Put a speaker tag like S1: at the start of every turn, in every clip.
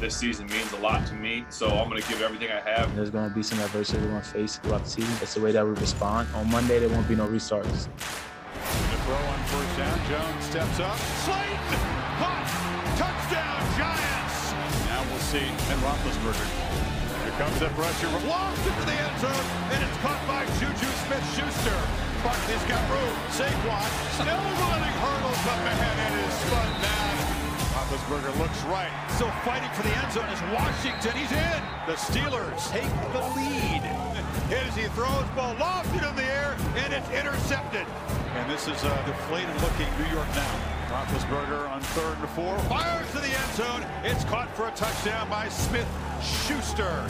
S1: this season means a lot to me. So I'm going to give everything I have.
S2: There's going to be some adversity we're going to face throughout the season. It's the way that we respond. On Monday, there won't be no restarts.
S3: The throw on first down. Jones steps up. Slayton! Caught! Touchdown, Giants! Now we'll see. And Roethlisberger. Here comes the pressure. Lost into the end zone, and it's caught by Juju Smith-Schuster. Barkley's got room. Saquon still running hurdles up ahead and is spun down. Roethlisberger looks right. Still fighting for the end zone is Washington. He's in. The Steelers take the lead. As he throws ball lofted in the air, and it's intercepted. And this is a deflated looking New York now. Roethlisberger on third and four. Fires to the end zone. It's caught for a touchdown by Smith Schuster.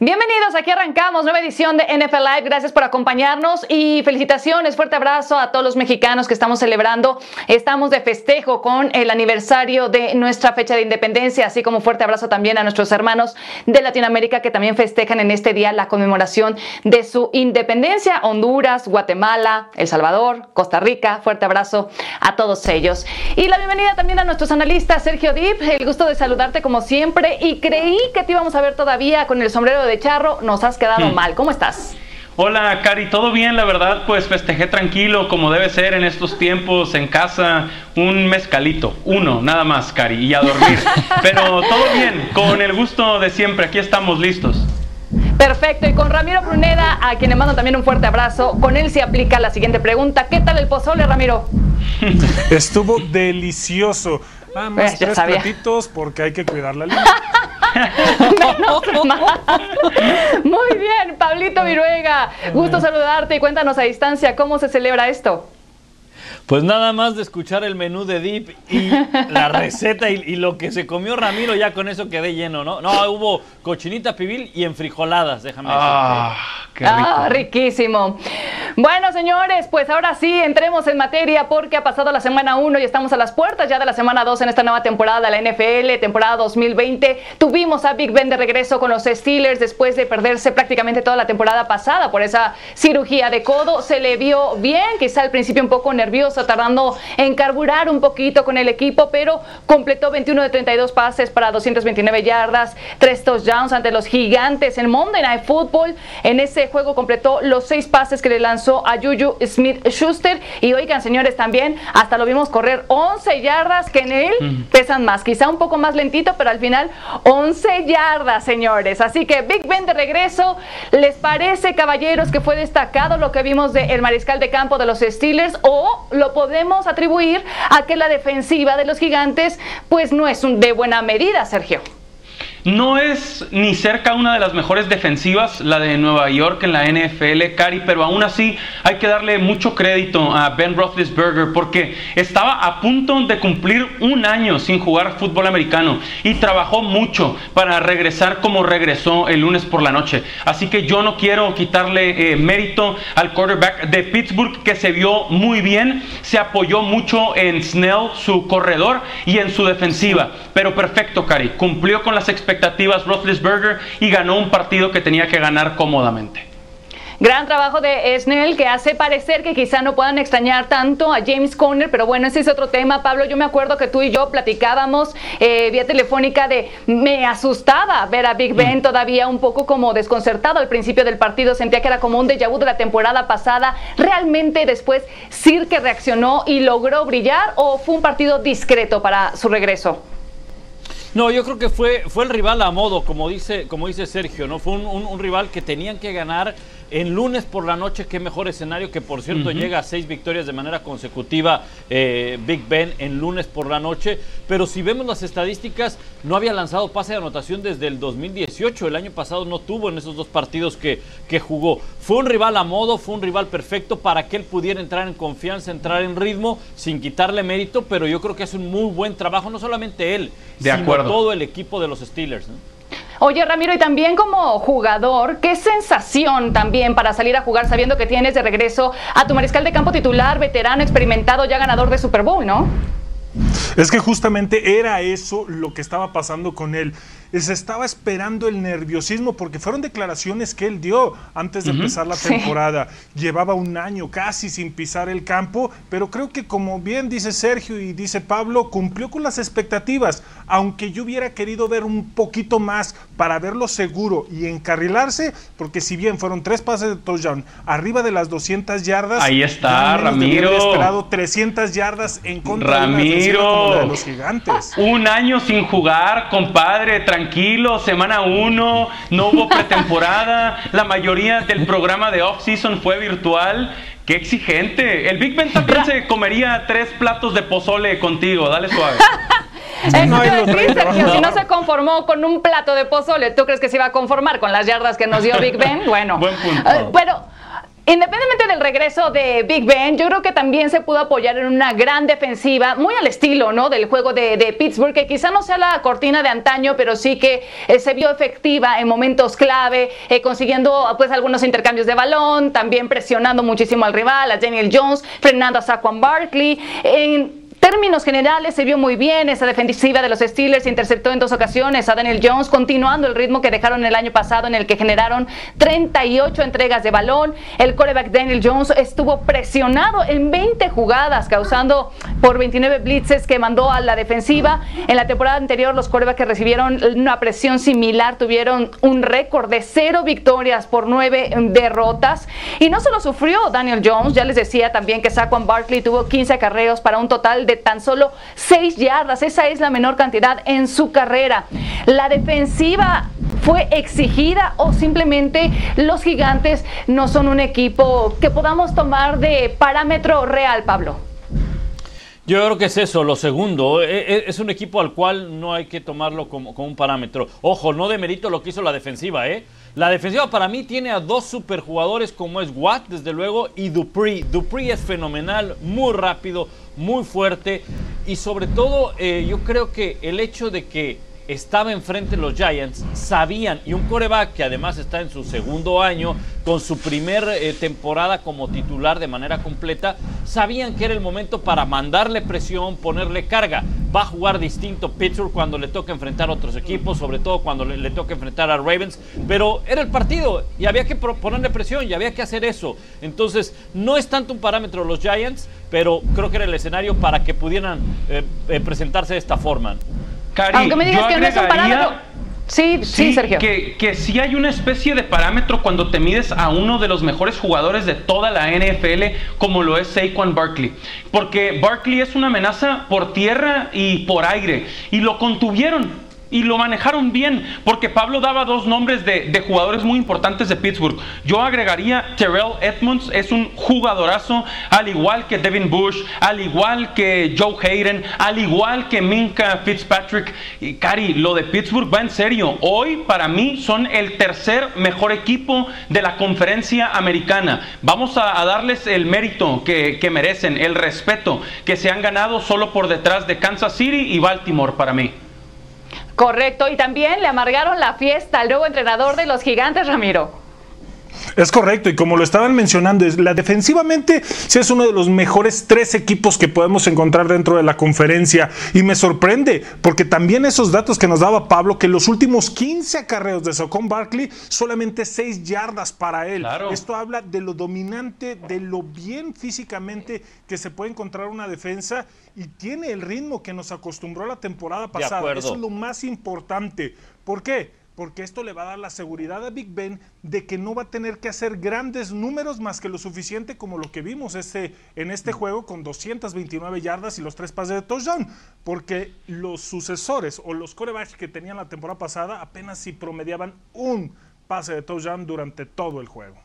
S4: Bienvenidos, aquí arrancamos nueva edición de NFL Live. Gracias por acompañarnos y felicitaciones, fuerte abrazo a todos los mexicanos que estamos celebrando. Estamos de festejo con el aniversario de nuestra fecha de independencia, así como fuerte abrazo también a nuestros hermanos de Latinoamérica que también festejan en este día la conmemoración de su independencia. Honduras, Guatemala, El Salvador, Costa Rica. Fuerte abrazo a todos ellos. Y la bienvenida también a nuestros analistas, Sergio Dip. El gusto de saludarte como siempre y creí que te íbamos a ver todavía con el sombrero de charro, nos has quedado
S5: Hmm.
S4: mal. ¿Cómo estás?
S5: Hola, Cari, ¿todo bien? La verdad, pues festejé tranquilo, como debe ser en estos tiempos, en casa, un mezcalito, uno, nada más, Cari, y a dormir. Pero todo bien, con el gusto de siempre, aquí estamos listos.
S4: Perfecto, y con Ramiro Pruneda, a quien le mando también un fuerte abrazo, con él se aplica la siguiente pregunta. ¿Qué tal el pozole, Ramiro?
S6: Estuvo delicioso. Nada más
S4: Eh, ya
S6: tres
S4: sabía.
S6: platitos porque hay que cuidar la línea.
S4: Menos mal. Muy bien, Pablito Viruega, gusto saludarte y cuéntanos a distancia cómo se celebra esto.
S7: Pues nada más de escuchar el menú de Dip y la receta y, y lo que se comió Ramiro, ya con eso quedé lleno, ¿no? No, hubo cochinita pibil y enfrijoladas, déjame
S5: Ah.
S4: Ah, riquísimo. Bueno, señores, pues ahora sí, entremos en materia porque ha pasado la semana 1 y estamos a las puertas ya de la semana 2 en esta nueva temporada de la NFL, temporada 2020. Tuvimos a Big Ben de regreso con los Steelers después de perderse prácticamente toda la temporada pasada por esa cirugía de codo. Se le vio bien, quizá al principio un poco nervioso, tardando en carburar un poquito con el equipo, pero completó 21 de 32 pases para 229 yardas, 3 touchdowns ante los gigantes en Monday Night Football. En ese juego completó los 6 pases que le lanzó a Juju Smith Schuster. Y oigan, señores, también hasta lo vimos correr 11 yardas que en él pesan más, quizá un poco más lentito, pero al final 11 yardas, señores. Así que Big Ben de regreso. ¿Les parece, caballeros, que fue destacado lo que vimos del mariscal de campo de los Steelers? ¿O lo podemos atribuir a que la defensiva de los gigantes, pues no es un- de buena medida, Sergio?
S5: No es ni cerca una de las mejores defensivas, la de Nueva York en la NFL, Cari, pero aún así hay que darle mucho crédito a Ben Roethlisberger porque estaba a punto de cumplir un año sin jugar fútbol americano y trabajó mucho para regresar como regresó el lunes por la noche. Así que yo no quiero quitarle eh, mérito al quarterback de Pittsburgh que se vio muy bien, se apoyó mucho en Snell, su corredor, y en su defensiva. Pero perfecto, Cari, cumplió con las expectativas Roethlisberger y ganó un partido que tenía que ganar cómodamente.
S4: Gran trabajo de Snell que hace parecer que quizá no puedan extrañar tanto a James Conner, pero bueno, ese es otro tema. Pablo, yo me acuerdo que tú y yo platicábamos eh, vía telefónica de me asustaba ver a Big Ben todavía un poco como desconcertado al principio del partido. Sentía que era como un déjà vu de la temporada pasada. ¿Realmente después Sir que reaccionó y logró brillar o fue un partido discreto para su regreso?
S7: No, yo creo que fue, fue el rival a modo, como dice, como dice Sergio, ¿no? Fue un, un- un rival que tenían que ganar en lunes por la noche, qué mejor escenario que por cierto llega a seis victorias de manera consecutiva eh, Big Ben en lunes por la noche, pero si vemos las estadísticas, no había lanzado pase de anotación desde el 2018, el año pasado no tuvo en esos dos partidos que, que jugó. Fue un rival a modo, fue un rival perfecto para que él pudiera entrar en confianza, entrar en ritmo, sin quitarle mérito, pero yo creo que hace un muy buen trabajo, no solamente él,
S5: De
S7: sino
S5: acuerdo.
S7: todo el equipo de los Steelers. ¿no?
S4: Oye, Ramiro, y también como jugador, qué sensación también para salir a jugar sabiendo que tienes de regreso a tu mariscal de campo titular, veterano, experimentado, ya ganador de Super Bowl, ¿no?
S6: Es que justamente era eso lo que estaba pasando con él. se estaba esperando el nerviosismo porque fueron declaraciones que él dio antes de empezar la temporada. Llevaba un año casi sin pisar el campo, pero creo que como bien dice Sergio y dice Pablo, cumplió con las expectativas, aunque yo hubiera querido ver un poquito más para verlo seguro y encarrilarse, porque si bien fueron tres pases de touchdown arriba de las 200 yardas,
S5: ahí está Ramiro.
S6: esperado 300 yardas en contra
S5: Ramiro.
S6: de, de los gigantes.
S5: Un año sin jugar, compadre, tranquilo, semana uno, no hubo pretemporada, la mayoría del programa de off-season fue virtual. Qué exigente. El Big Ben también se comería tres platos de pozole contigo, dale suave.
S4: Eso no, te decir, Sergio, si no se conformó con un plato de pozole, ¿tú crees que se iba a conformar con las yardas que nos dio Big Ben? Bueno,
S5: Buen punto.
S4: Uh, pero Independientemente del regreso de Big Ben, yo creo que también se pudo apoyar en una gran defensiva, muy al estilo ¿no? del juego de, Pittsburgh, que quizá no sea la cortina de antaño, pero sí que eh, se vio efectiva en momentos clave, eh, consiguiendo pues algunos intercambios de balón, también presionando muchísimo al rival, a Daniel Jones, frenando a Saquon Barkley. Términos generales se vio muy bien esa defensiva de los Steelers, interceptó en dos ocasiones a Daniel Jones, continuando el ritmo que dejaron el año pasado en el que generaron 38 entregas de balón. El coreback Daniel Jones estuvo presionado en 20 jugadas, causando por 29 blitzes que mandó a la defensiva. En la temporada anterior los corebacks que recibieron una presión similar tuvieron un récord de cero victorias por nueve derrotas. Y no solo sufrió Daniel Jones, ya les decía también que Saquon Barkley tuvo 15 acarreos para un total de tan solo 6 yardas. Esa es la menor cantidad en su carrera. La defensiva fue exigida o simplemente los gigantes no son un equipo que podamos tomar de parámetro real, Pablo.
S7: Yo creo que es eso, lo segundo. E, e, Es un equipo al cual no hay que tomarlo como, un parámetro. Ojo, no demerito lo que hizo la defensiva, ¿eh? La defensiva para mí tiene a dos superjugadores como es Watt, desde luego, y Dupree. Dupree es fenomenal, muy rápido, muy fuerte. Y sobre todo, eh, yo creo que el hecho de que estaba enfrente los Giants, sabían, y un coreback que además está en su segundo año, con su primer eh, temporada como titular de manera completa, sabían que era el momento para mandarle presión, ponerle carga. Va a jugar distinto Pittsburgh cuando le toca enfrentar a otros equipos, sobre todo cuando le, le toca enfrentar a Ravens, pero era el partido y había que ponerle presión y había que hacer eso. Entonces, no es tanto un parámetro los Giants, pero creo que era el escenario para que pudieran eh, eh, presentarse de esta forma.
S5: Cari,
S4: Aunque me digas que no es un parámetro. Sí, sí, Sergio.
S5: Que, que sí hay una especie de parámetro cuando te mides a uno de los mejores jugadores de toda la NFL, como lo es Saquon Barkley. Porque Barkley es una amenaza por tierra y por aire. Y lo contuvieron. Y lo manejaron bien, porque Pablo daba dos nombres de, de jugadores muy importantes de Pittsburgh. Yo agregaría Terrell Edmonds, es un jugadorazo, al igual que Devin Bush, al igual que Joe Hayden, al igual que Minka Fitzpatrick. Y Cari, lo de Pittsburgh va en serio. Hoy, para mí, son el tercer mejor equipo de la conferencia americana. Vamos a, a darles el mérito que, que merecen, el respeto que se han ganado solo por detrás de Kansas City y Baltimore para mí.
S4: Correcto, y también le amargaron la fiesta al nuevo entrenador de los gigantes, Ramiro.
S6: Es correcto, y como lo estaban mencionando, es, la defensivamente sí es uno de los mejores tres equipos que podemos encontrar dentro de la conferencia. Y me sorprende, porque también esos datos que nos daba Pablo, que los últimos 15 acarreos de Socon Barkley, solamente 6 yardas para él.
S5: Claro.
S6: Esto habla de lo dominante, de lo bien físicamente que se puede encontrar una defensa y tiene el ritmo que nos acostumbró la temporada pasada. Eso es lo más importante. ¿Por qué? Porque esto le va a dar la seguridad a Big Ben de que no va a tener que hacer grandes números más que lo suficiente como lo que vimos este, en este juego con 229 yardas y los tres pases de touchdown. Porque los sucesores o los corebacks que tenían la temporada pasada apenas si promediaban un pase de touchdown durante todo el juego.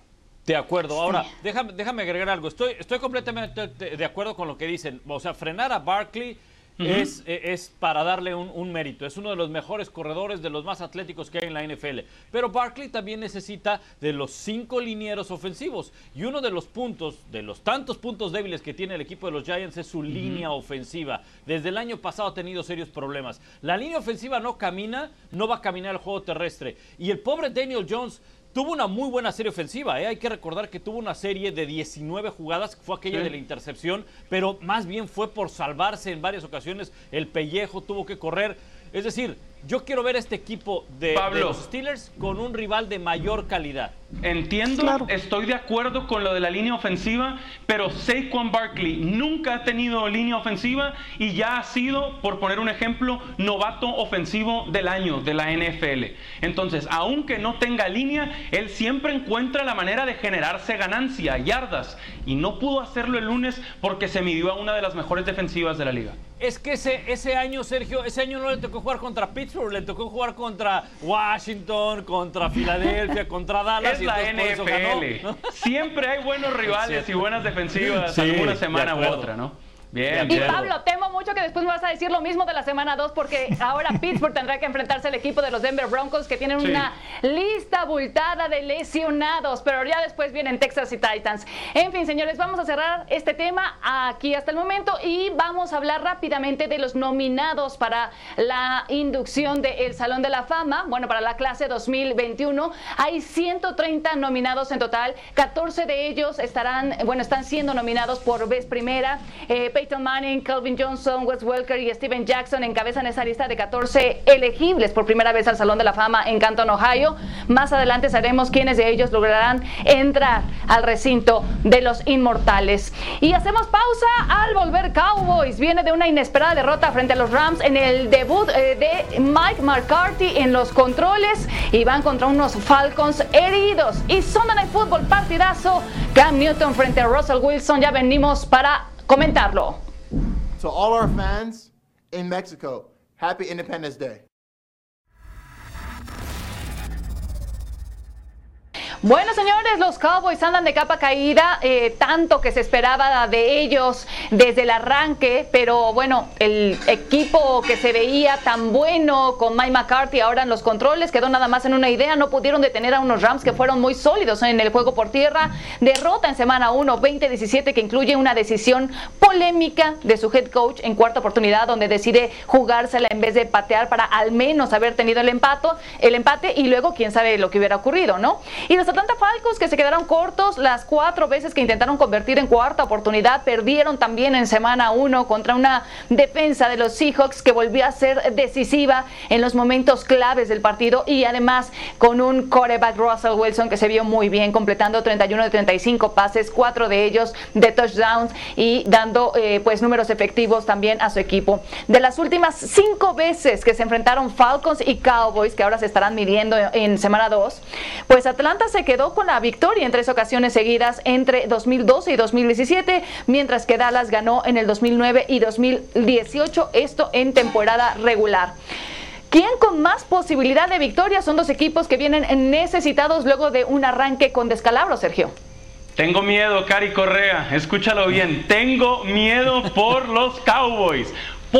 S7: De acuerdo. Ahora, déjame, déjame agregar algo. Estoy, estoy completamente de de acuerdo con lo que dicen. O sea, frenar a Barkley es, eh, es para darle un, un mérito. Es uno de los mejores corredores, de los más atléticos que hay en la NFL. Pero Barkley también necesita de los cinco linieros ofensivos. Y uno de los puntos, de los tantos puntos débiles que tiene el equipo de los Giants es su línea ofensiva. Desde el año pasado ha tenido serios problemas. La línea ofensiva no camina, no va a caminar el juego terrestre. Y el pobre Daniel Jones Tuvo una muy buena serie ofensiva, ¿eh? hay que recordar que tuvo una serie de 19 jugadas, fue aquella
S5: Sí.
S7: de la intercepción, pero más bien fue por salvarse en varias ocasiones, el pellejo tuvo que correr. Es decir, Yo quiero ver este equipo de, los Steelers con un rival de mayor calidad.
S5: Entiendo, estoy de acuerdo con lo de la línea ofensiva, pero Saquon Barkley nunca ha tenido línea ofensiva y ya ha sido, por poner un ejemplo, novato ofensivo del año de la NFL. Entonces, aunque no tenga línea, él siempre encuentra la manera de generarse ganancia, yardas, y no pudo hacerlo el lunes porque se midió a una de las mejores defensivas de la liga.
S7: Es que ese, ese año, Sergio, ese año no le tocó jugar contra Pittsburgh, le tocó jugar contra Washington, contra Filadelfia, contra Dallas.
S5: La
S7: ganó,
S5: NFL.
S7: ¿no?
S5: Siempre hay buenos rivales y buenas defensivas
S7: Sí,
S5: alguna semana u otra, ¿no? Bien,
S7: De
S4: Y
S5: bien.
S4: Pablo, temo mucho que después me vas a decir lo mismo de la semana 2 porque ahora Pittsburgh tendrá que enfrentarse al equipo de los Denver Broncos que tienen
S5: Sí.
S4: una lista abultada de lesionados, pero ya después vienen Texas y Titans. En fin, señores, vamos a cerrar este tema aquí hasta el momento y vamos a hablar rápidamente de los nominados para la inducción del Salón de la Fama, bueno, para la clase 2021. Hay 130 nominados en total, 14 de ellos estarán, bueno, están siendo nominados por vez primera. Eh, Peyton Manning, Calvin Johnson, Wes Welker y Steven Jackson encabezan esa lista de 14 elegibles por primera vez al Salón de la Fama en Canton, Ohio. Más adelante sabremos quiénes de ellos lograrán entrar al recinto de los inmortales. Y hacemos pausa al volver Cowboys. Viene de una inesperada derrota frente a los Rams en el debut eh, de Mike McCarthy en los controles y van contra unos Falcons heridos. Y Sunday Night Football partidazo. Cam Newton frente a Russell Wilson. Ya venimos para comentarlo.
S8: To all our fans in Mexico, happy Independence Day.
S4: Bueno, señores, los Cowboys andan de capa caída, eh, tanto que se esperaba de ellos desde el arranque, pero bueno, el equipo que se veía tan bueno con Mike McCarthy ahora en los controles quedó nada más en una idea, no pudieron detener a unos Rams que fueron muy sólidos en el juego por tierra, derrota en semana 1, 20-17 que incluye una decisión polémica de su head coach en cuarta oportunidad donde decide jugársela en vez de patear para al menos haber tenido el empate, el empate y luego quién sabe lo que hubiera ocurrido, ¿no? Y los Atlanta Falcons que se quedaron cortos las cuatro veces que intentaron convertir en cuarta oportunidad, perdieron también en semana 1 contra una defensa de los Seahawks que volvió a ser decisiva en los momentos claves del partido y además con un quarterback Russell Wilson que se vio muy bien completando 31 de 35 pases, cuatro de ellos de touchdowns y dando eh, pues números efectivos también a su equipo. De las últimas cinco veces que se enfrentaron Falcons y Cowboys, que ahora se estarán midiendo en semana 2, pues Atlanta se quedó con la victoria en tres ocasiones seguidas entre 2012 y 2017, mientras que Dallas ganó en el 2009 y 2018, esto en temporada regular. ¿Quién con más posibilidad de victoria son dos equipos que vienen necesitados luego de un arranque con descalabro, Sergio?
S5: Tengo miedo, Cari Correa. Escúchalo bien. Tengo miedo por los Cowboys.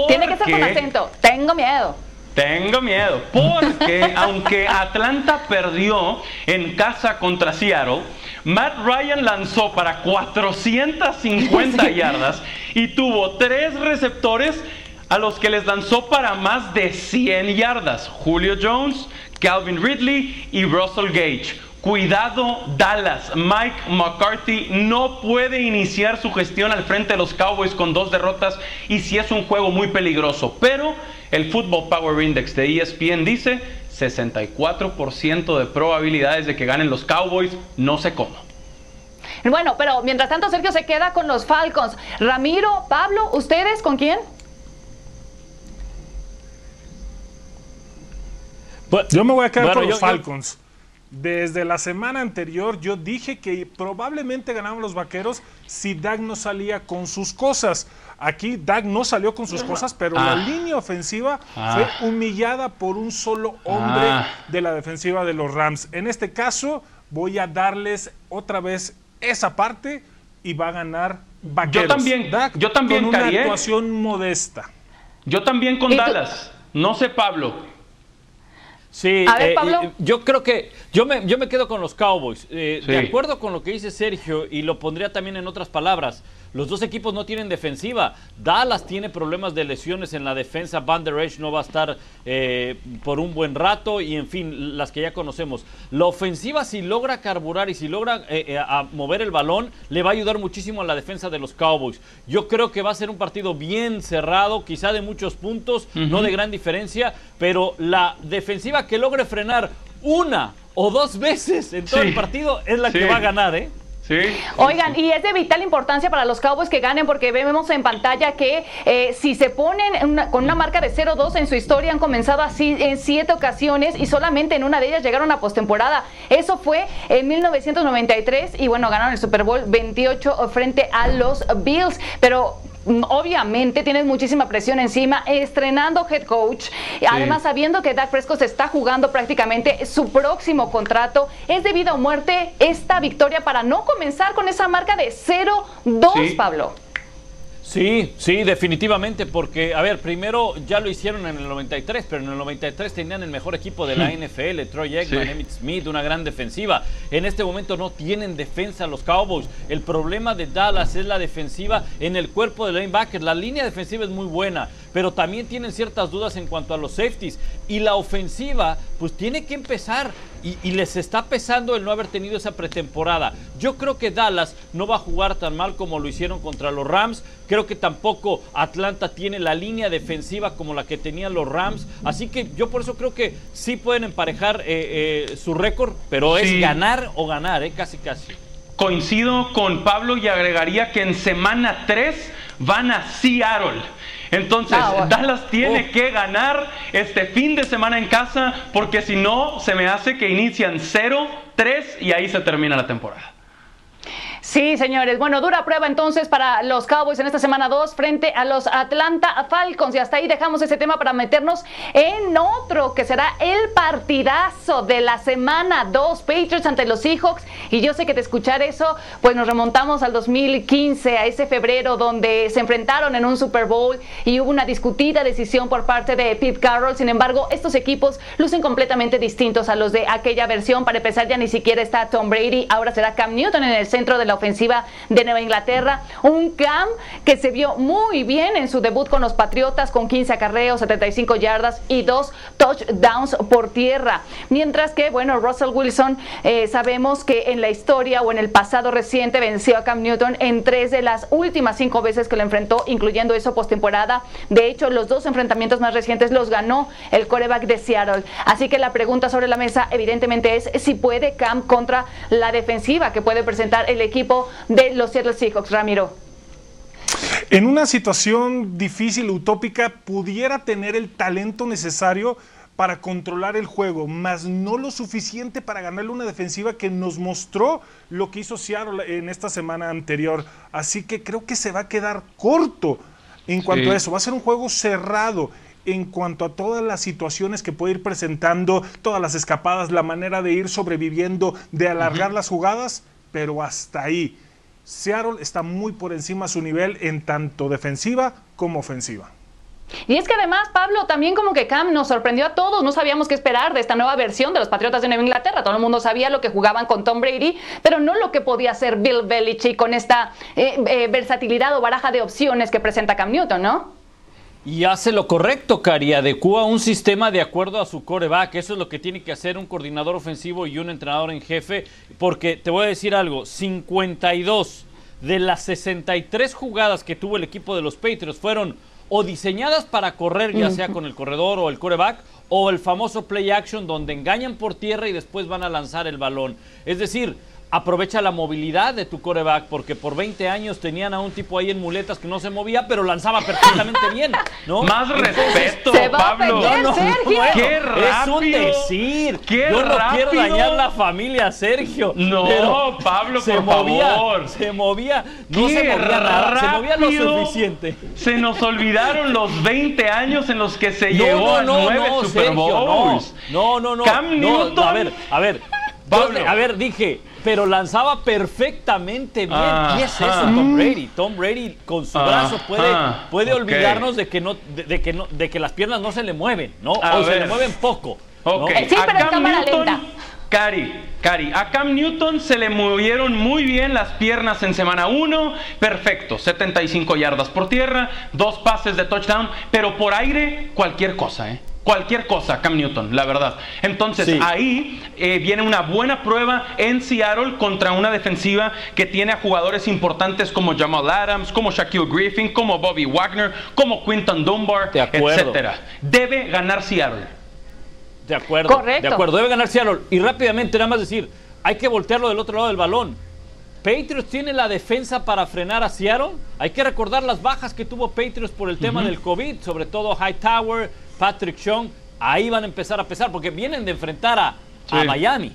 S4: Tiene que ser con acento. Tengo miedo.
S5: Tengo miedo, porque aunque Atlanta perdió en casa contra Seattle, Matt Ryan lanzó para 450 yardas y tuvo tres receptores a los que les lanzó para más de 100 yardas. Julio Jones, Calvin Ridley y Russell Gage. Cuidado Dallas, Mike McCarthy no puede iniciar su gestión al frente de los Cowboys con dos derrotas y si es un juego muy peligroso, pero el Football Power Index de ESPN dice 64% de probabilidades de que ganen los Cowboys, no sé cómo.
S4: Bueno, pero mientras tanto Sergio se queda con los Falcons. Ramiro, Pablo, ¿ustedes con quién?
S6: Yo me voy a quedar
S7: Bueno,
S6: con los
S7: yo- yo-
S6: Falcons. Desde la semana anterior yo dije que probablemente ganaban los vaqueros si Dak no salía con sus cosas. Aquí Dak no salió con sus cosas, pero
S5: Ah.
S6: la línea ofensiva
S5: Ah.
S6: fue humillada por un solo hombre
S5: Ah.
S6: de la defensiva de los Rams. En este caso voy a darles otra vez esa parte y va a ganar vaqueros.
S5: también,
S6: Dak
S5: yo también,
S6: con una
S5: Cari, ¿eh?
S6: actuación modesta.
S5: Yo también con. Dallas, no sé Pablo.
S7: Sí,
S4: A ver,
S7: eh,
S4: Pablo.
S7: eh, yo creo que yo me, yo me quedo con los Cowboys. Eh, De acuerdo con lo que dice Sergio, y lo pondría también en otras palabras, Los dos equipos no tienen defensiva. Dallas tiene problemas de lesiones en la defensa. Van der Esch no va a estar eh, por un buen rato y en fin, las que ya conocemos. La ofensiva si logra carburar y si logra eh, eh, a mover el balón, le va a ayudar muchísimo a la defensa de los Cowboys. Yo creo que va a ser un partido bien cerrado, quizá de muchos puntos, no de gran diferencia, pero la defensiva que logre frenar una o dos veces en todo
S5: Sí.
S7: el partido es la que va a ganar, ¿eh?
S4: Oigan, y es de vital importancia para los Cowboys que ganen porque vemos en pantalla que eh, si se ponen en una- con una marca de 0-2 en su historia han comenzado así en siete ocasiones y solamente en una de ellas llegaron a postemporada. Eso fue en 1993 y bueno, ganaron el Super Bowl 28 frente a los Bills, pero obviamente tienes muchísima presión encima, estrenando head coach, además sabiendo que Dak Prescott se está jugando prácticamente su próximo contrato, es de vida o muerte esta victoria para no comenzar con esa marca de 0-2,
S5: Sí.
S4: Pablo.
S7: Sí, sí, definitivamente, porque, a ver, primero ya lo hicieron en el 93, pero en el 93 tenían el mejor equipo de la NFL, Troy Aikman,
S5: Sí.
S7: Emmitt Smith, una gran defensiva. En este momento no tienen defensa los Cowboys. El problema de Dallas es la defensiva en el cuerpo de linebackers. La línea defensiva es muy buena, pero también tienen ciertas dudas en cuanto a los safeties. Y la ofensiva, pues tiene que empezar. Y, y les está pesando el no haber tenido esa pretemporada. Yo creo que Dallas no va a jugar tan mal como lo hicieron contra los Rams. Creo que tampoco Atlanta tiene la línea defensiva como la que tenían los Rams. Así que yo por eso creo que sí pueden emparejar eh, eh, su récord, pero es ganar o ganar, eh, casi casi.
S5: Coincido con Pablo y agregaría que en semana 3 van a Seattle. Entonces,
S4: Ah, bueno.
S5: Dallas tiene
S7: Oh.
S5: que ganar este fin de semana en casa, porque si no, se me hace que inician 0-3 y ahí se termina la temporada.
S4: Sí, señores. Bueno, dura prueba entonces para los Cowboys en esta semana 2 frente a los Atlanta Falcons. Y hasta ahí dejamos ese tema para meternos en otro que será el partidazo de la semana 2, Patriots ante los Seahawks. Y yo sé que de escuchar eso, pues nos remontamos al 2015, a ese febrero donde se enfrentaron en un Super Bowl y hubo una discutida decisión por parte de Pete Carroll. Sin embargo, estos equipos lucen completamente distintos a los de aquella versión. Para empezar, ya ni siquiera está Tom Brady, ahora será Cam Newton en el centro de la ofensiva de Nueva Inglaterra. Un Cam que se vio muy bien en su debut con los Patriotas, con 15 acarreos, 75 yardas y dos touchdowns por tierra. Mientras que, bueno, Russell Wilson, eh, sabemos que en la historia o en el pasado reciente venció a Cam Newton en tres de las últimas cinco veces que lo enfrentó, incluyendo eso postemporada. De hecho, los dos enfrentamientos más recientes los ganó el coreback de Seattle. Así que la pregunta sobre la mesa, evidentemente, es si puede Cam contra la defensiva que puede presentar el equipo de los Seattle Seahawks, Ramiro.
S6: En una situación difícil, utópica, pudiera tener el talento necesario para controlar el juego, más no lo suficiente para ganarle una defensiva que nos mostró lo que hizo Seattle en esta semana anterior. Así que creo que se va a quedar corto en cuanto
S5: Sí.
S6: a eso. Va a ser un juego cerrado en cuanto a todas las situaciones que puede ir presentando, todas las escapadas, la manera de ir sobreviviendo, de alargar las jugadas, pero hasta ahí. Seattle está muy por encima a su nivel en tanto defensiva como ofensiva.
S4: Y es que además, Pablo, también como que Cam nos sorprendió a todos, no sabíamos qué esperar de esta nueva versión de los Patriotas de Nueva Inglaterra. Todo el mundo sabía lo que jugaban con Tom Brady, pero no lo que podía hacer Bill Belichick con esta eh, eh, versatilidad o baraja de opciones que presenta Cam Newton, ¿no?
S7: Y hace lo correcto, Cari, adecua un sistema de acuerdo a su coreback. Eso es lo que tiene que hacer un coordinador ofensivo y un entrenador en jefe. Porque te voy a decir algo, 52 de las 63 jugadas que tuvo el equipo de los Patriots fueron o diseñadas para correr, ya sea con el corredor o el coreback, o el famoso play action donde engañan por tierra y después van a lanzar el balón. Es decir, aprovecha la movilidad de tu coreback, porque por 20 años tenían a un tipo ahí en muletas que no se movía, pero lanzaba perfectamente bien, ¿no?
S5: Más
S7: Entonces,
S5: respeto,
S4: se va a
S5: Pablo.
S4: ofender, Sergio.
S5: ¡Qué
S7: Es un
S5: rápido!
S7: decir.
S5: ¡Qué
S7: Yo no quiero
S5: rápido!
S7: dañar la familia, Sergio.
S5: No,
S7: pero
S5: Pablo,
S7: se
S5: por
S7: movía,
S5: favor.
S7: Se movía, no
S5: ¡Qué
S7: se movía nada, se movía lo
S5: rápido!
S7: suficiente.
S5: Se nos olvidaron los 20 años en los que se
S7: No, no,
S5: a
S7: no,
S5: nueve
S7: no,
S5: Super
S7: Sergio,
S5: Bowls.
S7: No, no, no. no,
S5: Cam
S7: no,
S5: Newton.
S7: A ver, a ver.
S5: Pablo.
S7: Yo- a ver, dije, pero lanzaba perfectamente bien.
S5: Ajá.
S7: y es eso, Tom Brady. Tom Brady con su brazo puede,
S5: Ajá.
S7: puede olvidarnos de que no, de, de que no, de que las piernas no se le mueven, ¿no?
S5: A
S7: o se le mueven poco. ¿no?
S5: Ok.
S4: Eh, sí,
S5: A
S4: pero en
S5: Cam
S4: cámara
S5: Newton-
S4: lenta.
S5: Cari, Cari, a Cam Newton se le movieron muy bien las piernas en semana 1, perfecto, 75 yardas por tierra, dos pases de touchdown, pero por aire cualquier cosa, ¿eh? Cualquier cosa, Cam Newton, la verdad. Entonces
S7: Sí.
S5: ahí eh, viene una buena prueba en Seattle contra una defensiva que tiene a jugadores importantes como Jamal Adams, como Shaquille Griffin, como Bobby Wagner, como Quinton Dunbar,
S7: De
S5: etcétera. Debe ganar Seattle.
S7: De acuerdo.
S4: Correcto.
S7: De acuerdo, debe ganar Seattle. Y rápidamente, nada más decir, hay que voltearlo del otro lado del balón. Patriots tiene la defensa para frenar a Seattle. Hay que recordar las bajas que tuvo Patriots por el tema del COVID, sobre todo Hightower, Patrick Chung. Ahí van a empezar a pesar porque vienen de enfrentar a, a. Miami.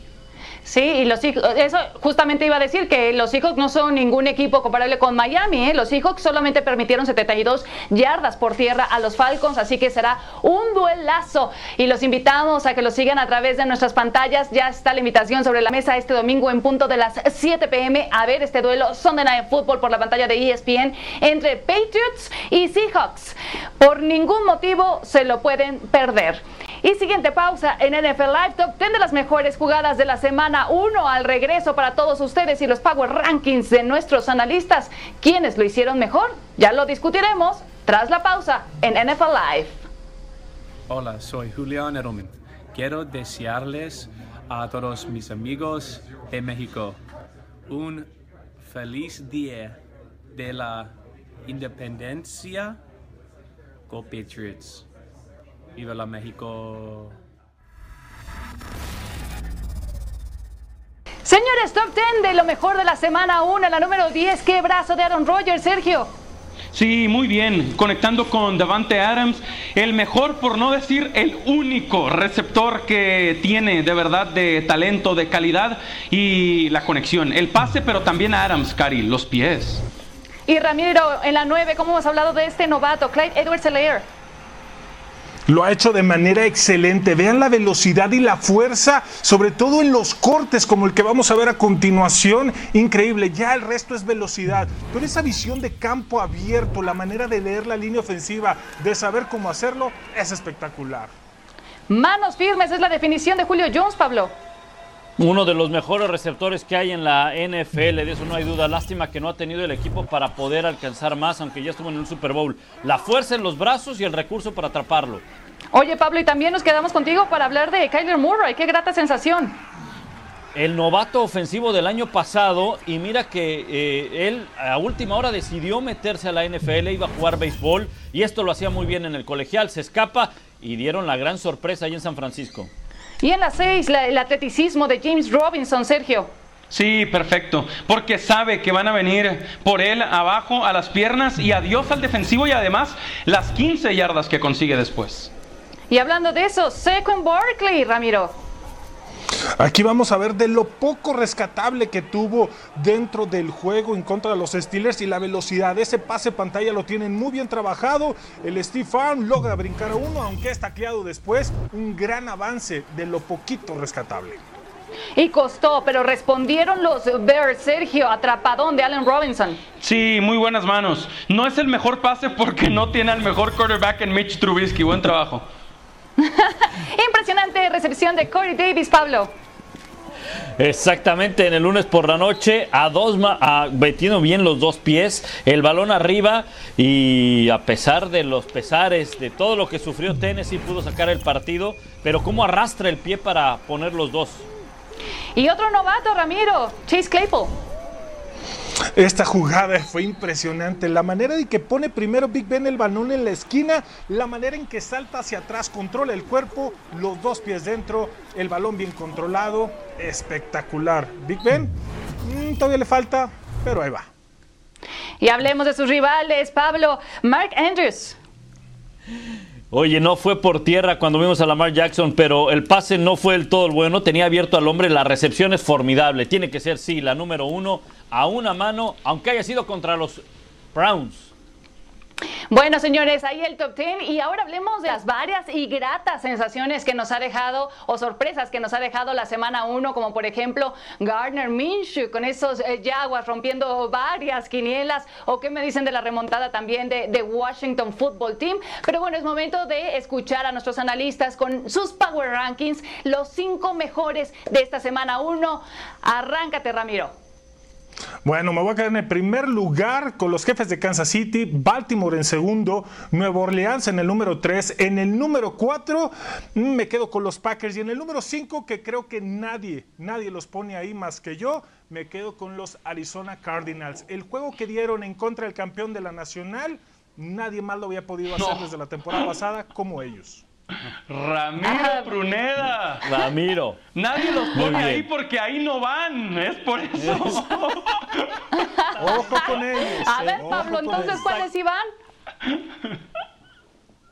S4: Sí, y los Seahawks, eso justamente iba a decir que los Seahawks no son ningún equipo comparable con Miami. ¿eh? Los Seahawks solamente permitieron 72 yardas por tierra a los Falcons, así que será un duelazo. Y los invitamos a que los sigan a través de nuestras pantallas. Ya está la invitación sobre la mesa este domingo en punto de las 7 pm a ver este duelo Sunday Night Football por la pantalla de ESPN entre Patriots y Seahawks. Por ningún motivo se lo pueden perder. Y siguiente pausa en NFL Live Top 10 de las mejores jugadas de la semana 1 al regreso para todos ustedes y los Power Rankings de nuestros analistas. ¿Quiénes lo hicieron mejor? Ya lo discutiremos tras la pausa en NFL Live.
S9: Hola, soy Julián Edelman. Quiero desearles a todos mis amigos de México un feliz día de la independencia. Go Patriots. Viva la México.
S4: Señores, top 10 de lo mejor de la semana 1, la número 10, qué brazo de Aaron Rodgers, Sergio.
S5: Sí, muy bien. Conectando con Davante Adams, el mejor, por no decir el único receptor que tiene de verdad de talento, de calidad y la conexión. El pase, pero también Adams, Cari, los pies.
S4: Y Ramiro, en la 9, ¿cómo hemos hablado de este novato, Clyde edwards helaire
S6: Lo ha hecho de manera excelente. Vean la velocidad y la fuerza, sobre todo en los cortes como el que vamos a ver a continuación. Increíble. Ya el resto es velocidad. Pero esa visión de campo abierto, la manera de leer la línea ofensiva, de saber cómo hacerlo, es espectacular.
S4: Manos firmes es la definición de Julio Jones, Pablo.
S7: Uno de los mejores receptores que hay en la NFL, de eso no hay duda. Lástima que no ha tenido el equipo para poder alcanzar más, aunque ya estuvo en un Super Bowl. La fuerza en los brazos y el recurso para atraparlo.
S4: Oye, Pablo, y también nos quedamos contigo para hablar de Kyler Murray. Qué grata sensación.
S7: El novato ofensivo del año pasado, y mira que eh, él a última hora decidió meterse a la NFL, iba a jugar béisbol, y esto lo hacía muy bien en el colegial. Se escapa y dieron la gran sorpresa ahí en San Francisco.
S4: Y en la 6, el atleticismo de James Robinson, Sergio.
S5: Sí, perfecto. Porque sabe que van a venir por él abajo a las piernas y adiós al defensivo y además las 15 yardas que consigue después.
S4: Y hablando de eso, Saquon Barkley, Ramiro.
S6: Aquí vamos a ver de lo poco rescatable que tuvo dentro del juego en contra de los Steelers y la velocidad. Ese pase pantalla lo tienen muy bien trabajado. El Steve Farm logra brincar a uno, aunque es tacleado después. Un gran avance de lo poquito rescatable.
S4: Y costó, pero respondieron los Bears, Sergio, atrapadón de Allen Robinson.
S5: Sí, muy buenas manos. No es el mejor pase porque no tiene al mejor quarterback en Mitch Trubisky. Buen trabajo.
S4: Impresionante recepción de Corey Davis, Pablo.
S7: Exactamente, en el lunes por la noche, a dos ma- a- metiendo bien los dos pies, el balón arriba y a pesar de los pesares, de todo lo que sufrió Tennessee, pudo sacar el partido, pero cómo arrastra el pie para poner los dos.
S4: Y otro novato, Ramiro, Chase Claypool.
S6: Esta jugada fue impresionante. La manera en que pone primero Big Ben el balón en la esquina, la manera en que salta hacia atrás, controla el cuerpo, los dos pies dentro, el balón bien controlado. Espectacular. Big Ben, mm, todavía le falta, pero ahí va.
S4: Y hablemos de sus rivales, Pablo. Mark Andrews.
S7: Oye, no fue por tierra cuando vimos a Lamar Jackson, pero el pase no fue el todo el bueno. Tenía abierto al hombre, la recepción es formidable. Tiene que ser, sí, la número uno a una mano, aunque haya sido contra los Browns.
S4: Bueno, señores, ahí el top 10 y ahora hablemos de las varias y gratas sensaciones que nos ha dejado o sorpresas que nos ha dejado la semana 1, como por ejemplo Gardner Minshew con esos eh, Jaguars rompiendo varias quinielas o qué me dicen de la remontada también de, de Washington Football Team. Pero bueno, es momento de escuchar a nuestros analistas con sus Power Rankings, los cinco mejores de esta semana 1. Arráncate, Ramiro.
S6: Bueno, me voy a quedar en el primer lugar con los jefes de Kansas City, Baltimore en segundo, Nueva Orleans en el número 3, en el número 4 mm, me quedo con los Packers y en el número 5 que creo que nadie, nadie los pone ahí más que yo, me quedo con los Arizona Cardinals. El juego que dieron en contra del campeón de la Nacional, nadie más lo había podido hacer
S5: No.
S6: desde la temporada pasada como ellos.
S5: Ramiro Pruneda.
S7: Ramiro.
S5: Nadie los pone ahí porque ahí no van. Es por eso.
S6: Ojo con ellos.
S4: A ver,
S6: ojo
S4: Pablo, entonces. ¿cuáles iban?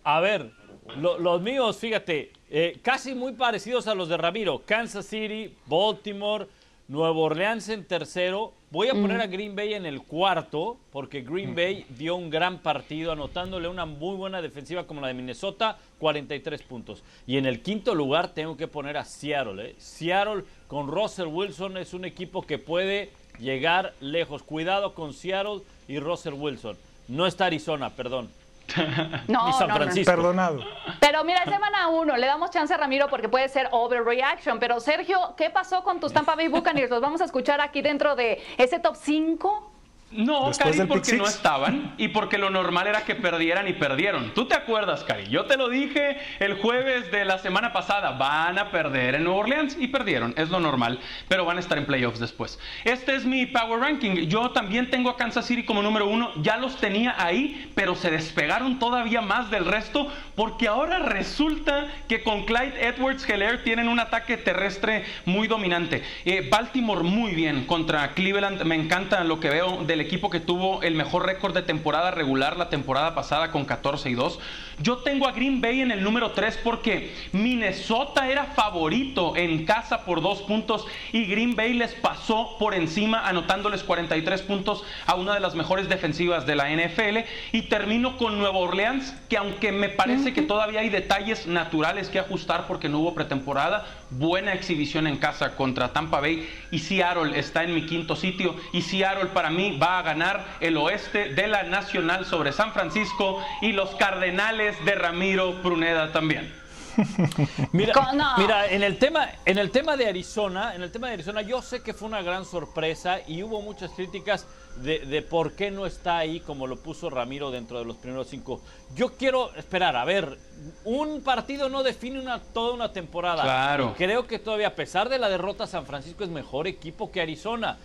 S7: A ver, lo- los míos, fíjate, eh, casi muy parecidos a los de Ramiro. Kansas City, Baltimore, Nueva Orleans en tercero. Voy a poner a Green Bay en el cuarto, porque Green Bay dio un gran partido, anotándole una muy buena defensiva como la de Minnesota, 43 puntos. Y en el quinto lugar tengo que poner a Seattle. ¿eh? Seattle con Russell Wilson es un equipo que puede llegar lejos. Cuidado con Seattle y Russell Wilson. No está Arizona, perdón.
S4: No,
S7: Ni San
S4: no.
S6: Perdonado.
S4: Pero mira, es semana uno, le damos chance a Ramiro porque puede ser overreaction. Pero Sergio, ¿qué pasó con tus Tampa Bay Buccaneers? Los vamos a escuchar aquí dentro de ese top 5.
S5: No, Cari, porque no estaban y porque lo normal era que perdieran y perdieron. ¿Tú te acuerdas, Cari? Yo te lo dije el jueves de la semana pasada. Van a perder en Nueva Orleans y perdieron. Es lo normal, pero van a estar en playoffs después. Este es mi Power Ranking. Yo también tengo a Kansas City como número uno. Ya los tenía ahí, pero se despegaron todavía más del resto porque ahora resulta que con Clyde Edwards Heller tienen un ataque terrestre muy dominante. Eh, Baltimore muy bien contra Cleveland. Me encanta lo que veo del equipo que tuvo el mejor récord de temporada regular la temporada pasada con 14 y 2. Yo tengo a Green Bay en el número 3 porque Minnesota era favorito en casa por dos puntos y Green Bay les pasó por encima anotándoles 43 puntos a una de las mejores defensivas de la NFL. Y termino con Nueva Orleans, que aunque me parece que todavía hay detalles naturales que ajustar porque no hubo pretemporada, buena exhibición en casa contra Tampa Bay y Seattle está en mi quinto sitio y Seattle para mí va a ganar el oeste de la Nacional sobre San Francisco y los Cardenales de Ramiro Pruneda también.
S7: Mira,
S4: no.
S7: mira, en el tema, en el tema de Arizona, en el tema de Arizona, yo sé que fue una gran sorpresa y hubo muchas críticas de, de por qué no está ahí como lo puso Ramiro dentro de los primeros cinco. Yo quiero esperar, a ver, un partido no define una, toda una temporada.
S5: Claro.
S7: Y creo que todavía, a pesar de la derrota, San Francisco es mejor equipo que Arizona.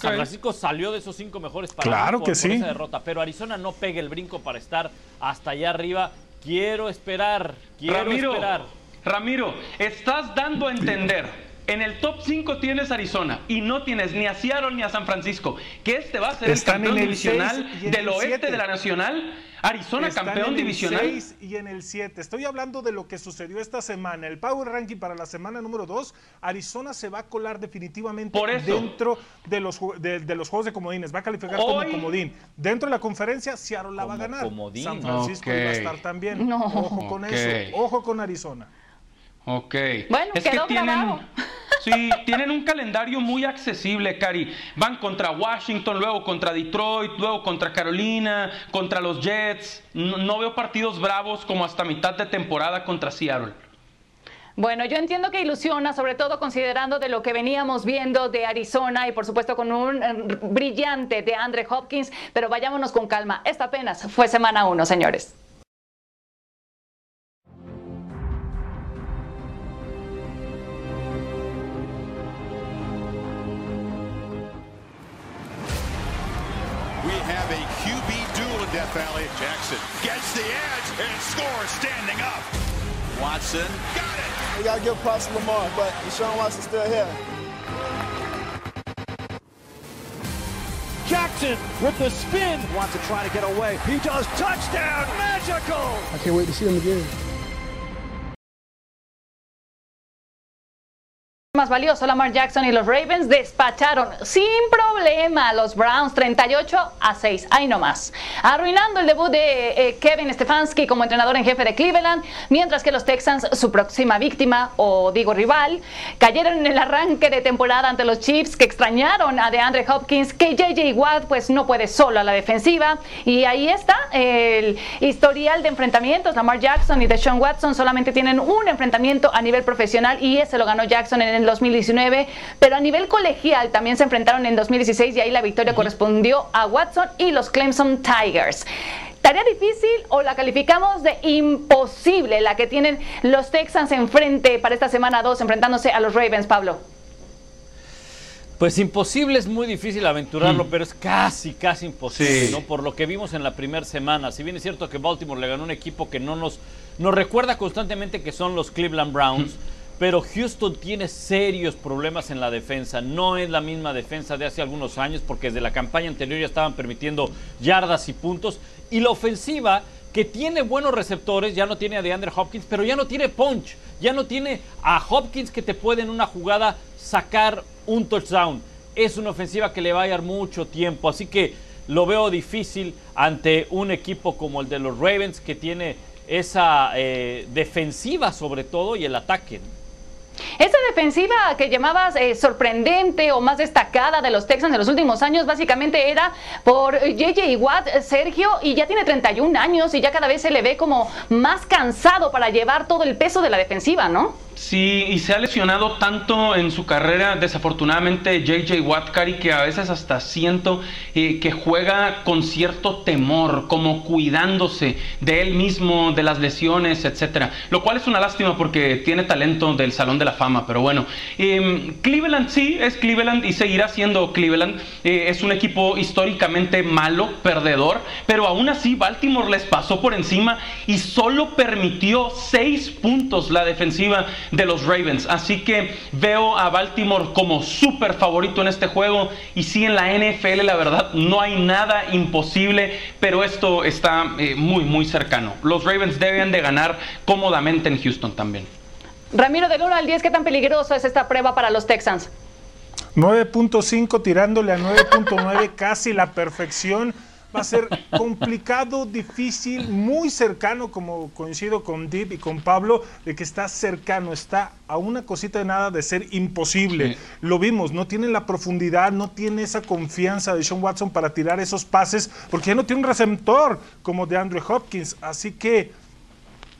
S7: San. Francisco salió de esos cinco mejores para
S6: Claro
S7: por,
S6: que
S7: por
S6: sí.
S7: esa derrota, pero Arizona no pega el brinco para estar hasta allá arriba. Quiero esperar, quiero
S5: Ramiro,
S7: esperar.
S5: Ramiro, estás dando a entender. En el top 5 tienes Arizona y no tienes ni a Seattle ni a San Francisco. Que este va a ser
S6: Están
S5: el campeón
S6: el
S5: divisional del
S6: el
S5: oeste
S6: siete.
S5: de la Nacional. Arizona
S6: Están
S5: campeón
S6: en el
S5: divisional.
S6: 6 y en el 7. Estoy hablando de lo que sucedió esta semana. El Power Ranking para la semana número 2, Arizona se va a colar definitivamente
S5: Por eso.
S6: dentro de los, de, de los juegos de comodines. Va a calificar
S5: Hoy-
S6: como comodín. Dentro de la conferencia, Seattle la va a ganar.
S7: comodín.
S6: San Francisco iba a estar también.
S4: No.
S6: Ojo con eso. Ojo con Arizona.
S5: Ok.
S4: Bueno,
S5: es que
S4: quedó
S5: tienen,
S4: grabado.
S5: Sí, tienen un calendario muy accesible, Cari. Van contra Washington, luego contra Detroit, luego contra Carolina, contra los Jets. No, no veo partidos bravos como hasta mitad de temporada contra Seattle.
S4: Bueno, yo entiendo que ilusiona, sobre todo considerando de lo que veníamos viendo de Arizona y por supuesto con un eh, brillante de Andre Hopkins, pero vayámonos con calma. Esta apenas fue semana uno, señores.
S3: Death Valley. Jackson gets the edge and scores standing up. Watson got it.
S10: We gotta give props to Lamar, but Deshaun Watson's still here.
S11: Jackson with the spin. Wants to try to get away. He does. Touchdown. Magical.
S10: I can't wait to see him again.
S4: Más valioso, Lamar Jackson y los Ravens despacharon sin problema a los Browns 38 a 6, ahí nomás, arruinando el debut de eh, Kevin Stefanski como entrenador en jefe de Cleveland, mientras que los Texans, su próxima víctima o digo rival, cayeron en el arranque de temporada ante los Chiefs que extrañaron a DeAndre Hopkins, que JJ Watt pues no puede solo a la defensiva. Y ahí está el historial de enfrentamientos, Lamar Jackson y Deshaun Watson solamente tienen un enfrentamiento a nivel profesional y ese lo ganó Jackson en el 2019, pero a nivel colegial también se enfrentaron en 2016 y ahí la victoria correspondió a Watson y los Clemson Tigers. ¿Tarea difícil o la calificamos de imposible la que tienen los Texans enfrente para esta semana 2 enfrentándose a los Ravens, Pablo?
S7: Pues imposible es muy difícil aventurarlo, pero es casi, casi imposible, ¿no? Por lo que vimos en la primera semana. Si bien es cierto que Baltimore le ganó un equipo que no nos, nos recuerda constantemente que son los Cleveland Browns, pero Houston tiene serios problemas en la defensa. No es la misma defensa de hace algunos años, porque desde la campaña anterior ya estaban permitiendo yardas y puntos. Y la ofensiva, que tiene buenos receptores, ya no tiene a DeAndre Hopkins, pero ya no tiene punch. Ya no tiene a Hopkins que te puede en una jugada sacar un touchdown. Es una ofensiva que le va a dar mucho tiempo, así que lo veo difícil ante un equipo como el de los Ravens que tiene esa eh, defensiva sobre todo y el ataque.
S4: Esa defensiva que llamabas eh, sorprendente o más destacada de los Texans en los últimos años, básicamente era por JJ Watt, Sergio, y ya tiene 31 años y ya cada vez se le ve como más cansado para llevar todo el peso de la defensiva, ¿no?
S5: Sí, y se ha lesionado tanto en su carrera, desafortunadamente, JJ Watkari, que a veces hasta siento eh, que juega con cierto temor, como cuidándose de él mismo, de las lesiones, etcétera. Lo cual es una lástima porque tiene talento del Salón de la Fama, pero bueno. Em, Cleveland sí, es Cleveland y seguirá siendo Cleveland. Eh, es un equipo históricamente malo, perdedor, pero aún así Baltimore les pasó por encima y solo permitió seis puntos la defensiva de los Ravens. Así que veo a Baltimore como súper favorito en este juego. Y sí, en la NFL, la verdad, no hay nada imposible, pero esto está eh, muy, muy cercano. Los Ravens deben de ganar cómodamente en Houston también.
S4: Ramiro, del 1 al 10, ¿qué tan peligrosa es esta prueba para los Texans?
S6: 9.5 tirándole a 9.9, casi la perfección va a ser complicado, difícil, muy cercano, como coincido con Deep y con Pablo, de que está cercano, está a una cosita de nada de ser imposible. Lo vimos, no tiene la profundidad, no tiene esa confianza de Sean Watson para tirar esos pases, porque ya no tiene un receptor como de Andrew Hopkins. Así que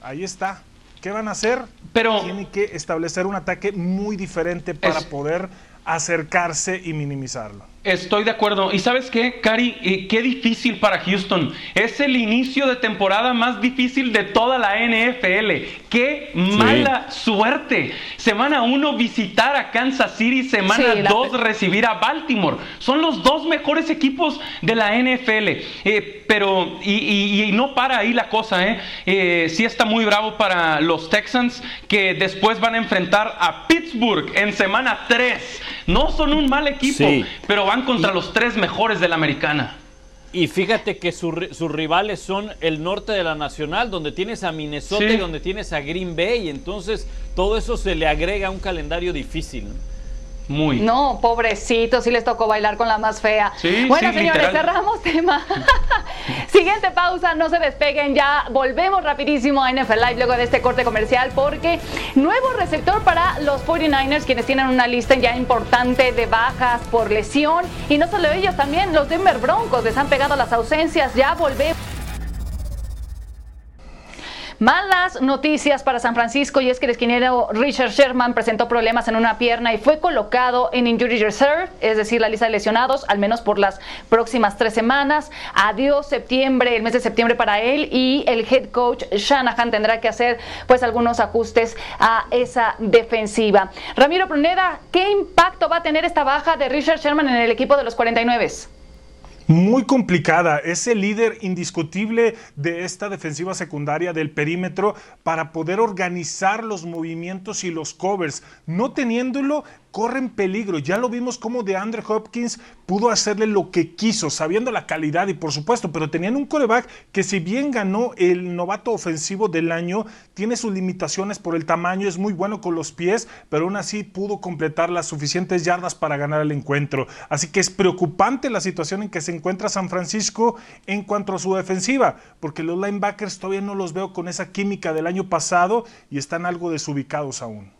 S6: ahí está. ¿Qué van a hacer?
S5: Pero
S6: tienen que establecer un ataque muy diferente para poder acercarse y minimizarlo.
S5: Estoy de acuerdo. ¿Y sabes qué, Cari? Eh, qué difícil para Houston. Es el inicio de temporada más difícil de toda la NFL. Qué mala suerte. Semana 1 visitar a Kansas City, semana 2 recibir a Baltimore. Son los dos mejores equipos de la NFL. Eh, pero, y, no para ahí la cosa, ¿eh? ¿eh? Sí está muy bravo para los Texans que después van a enfrentar a Pittsburgh en semana 3. No son un mal equipo, pero van contra los tres mejores de la americana.
S7: Y fíjate que sus rivales son el norte de la Nacional, donde tienes a Minnesota y donde tienes a Green Bay. Entonces, todo eso se le agrega a un calendario difícil.
S5: Muy.
S4: No, pobrecito, sí les tocó bailar con la más fea. bueno, señores, cerramos tema. Siguiente pausa, no se despeguen, ya volvemos rapidísimo a NFL Live luego de este corte comercial porque nuevo receptor para los 49ers, quienes tienen una lista ya importante de bajas por lesión y no solo ellos, también los Denver Broncos les han pegado las ausencias, ya volvemos. Malas noticias para San Francisco y es que el esquinero Richard Sherman presentó problemas en una pierna y fue colocado en Injury Reserve, es decir, la lista de lesionados, al menos por las próximas tres semanas. Adiós septiembre, el mes de septiembre para él y el head coach Shanahan tendrá que hacer pues algunos ajustes a esa defensiva. Ramiro Pruneda, ¿qué impacto va a tener esta baja de Richard Sherman en el equipo de los 49?
S6: Muy complicada. Es el líder indiscutible de esta defensiva secundaria del perímetro para poder organizar los movimientos y los covers. No teniéndolo, corren peligro. Ya lo vimos como de Andrew Hopkins pudo hacerle lo que quiso, sabiendo la calidad y por supuesto, pero tenían un coreback que si bien ganó el novato ofensivo del año, tiene sus limitaciones por el tamaño, es muy bueno con los pies, pero aún así pudo completar las suficientes yardas para ganar el encuentro. Así que es preocupante la situación en que se encuentra San Francisco en cuanto a su defensiva, porque los linebackers todavía no los veo con esa química del año pasado y están algo desubicados aún.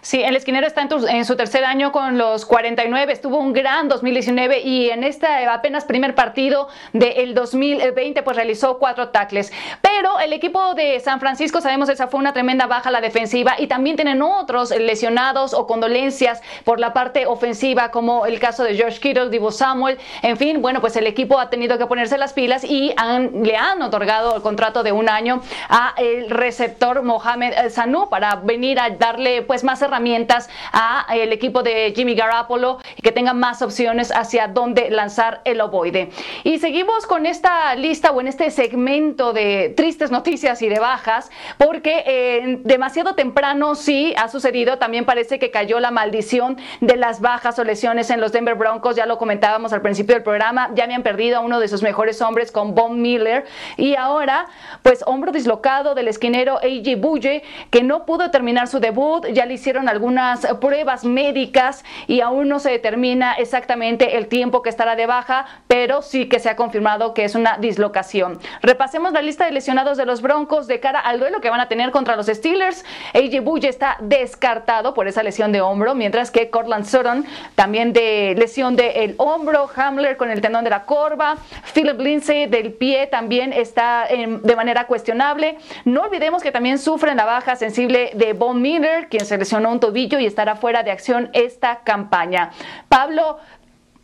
S4: Sí, el esquinero está en, su tercer año con los 49, estuvo un gran 2019 y en este apenas primer partido del 2020 pues realizó cuatro tackles. Pero el equipo de San Francisco, sabemos esa fue una tremenda baja la defensiva y también tienen otros lesionados o condolencias por la parte ofensiva como el caso de George Kittle, Divo Samuel, en fin, bueno pues el equipo ha tenido que ponerse las pilas y le han otorgado el contrato de un año a el receptor Mohamed Sanu para venir a darle pues más herramientas a el equipo de Jimmy Garoppolo y que tengan más opciones hacia dónde lanzar el ovoide. Y seguimos con esta lista o en este segmento de tristes noticias y de bajas, porque eh, demasiado temprano sí ha sucedido, también parece que cayó la maldición de las bajas o lesiones en los Denver Broncos, ya lo comentábamos al principio del programa, ya habían perdido a uno de sus mejores hombres con Von Miller y ahora pues hombro dislocado del esquinero A.J. Bulle que no pudo terminar su debut, ya le hicieron algunas pruebas médicas y aún no se determina exactamente el tiempo que estará de baja, pero sí que se ha confirmado que es una dislocación. Repasemos la lista de lesionados de los Broncos de cara al duelo que van a tener contra los Steelers. AJ Bulle está descartado por esa lesión de hombro, mientras que Cortland Sutton también de lesión del hombro, Hamler con el tendón de la corva, Philip Lindsay del pie también está de manera cuestionable. No olvidemos que también sufren la baja sensible de Von Miller, quien se lesionó un tobillo y estará fuera de acción esta campaña. Pablo,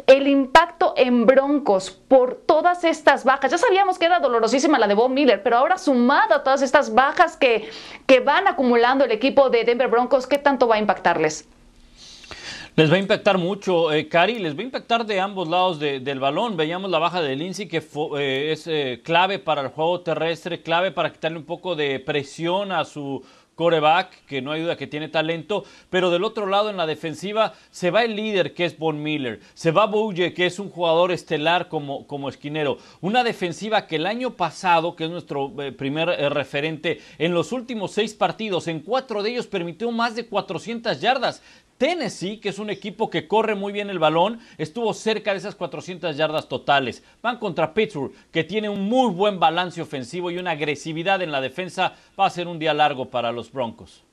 S4: el impacto en Broncos por todas estas bajas. Ya sabíamos que era dolorosísima la de Bob Miller, pero ahora sumada a todas estas bajas que, que van acumulando el equipo de Denver Broncos, ¿qué tanto va a impactarles?
S7: Les va a impactar mucho, eh, Cari, les va a impactar de ambos lados del balón. Veíamos la baja de Lindsay, que eh, es eh, clave para el juego terrestre, clave para quitarle un poco de presión a su coreback, que no hay duda que tiene talento, pero del otro lado en la defensiva se va el líder que es Von Miller, se va Bouye que es un jugador estelar como, como esquinero, una defensiva que el año pasado, que es nuestro eh, primer eh, referente, en los últimos seis partidos, en cuatro de ellos permitió más de 400 yardas, Tennessee, que es un equipo que corre muy bien el balón, estuvo cerca de esas 400 yardas totales. Van contra Pittsburgh, que tiene un muy buen balance ofensivo y una agresividad en la defensa. Va a ser un día largo para los Broncos.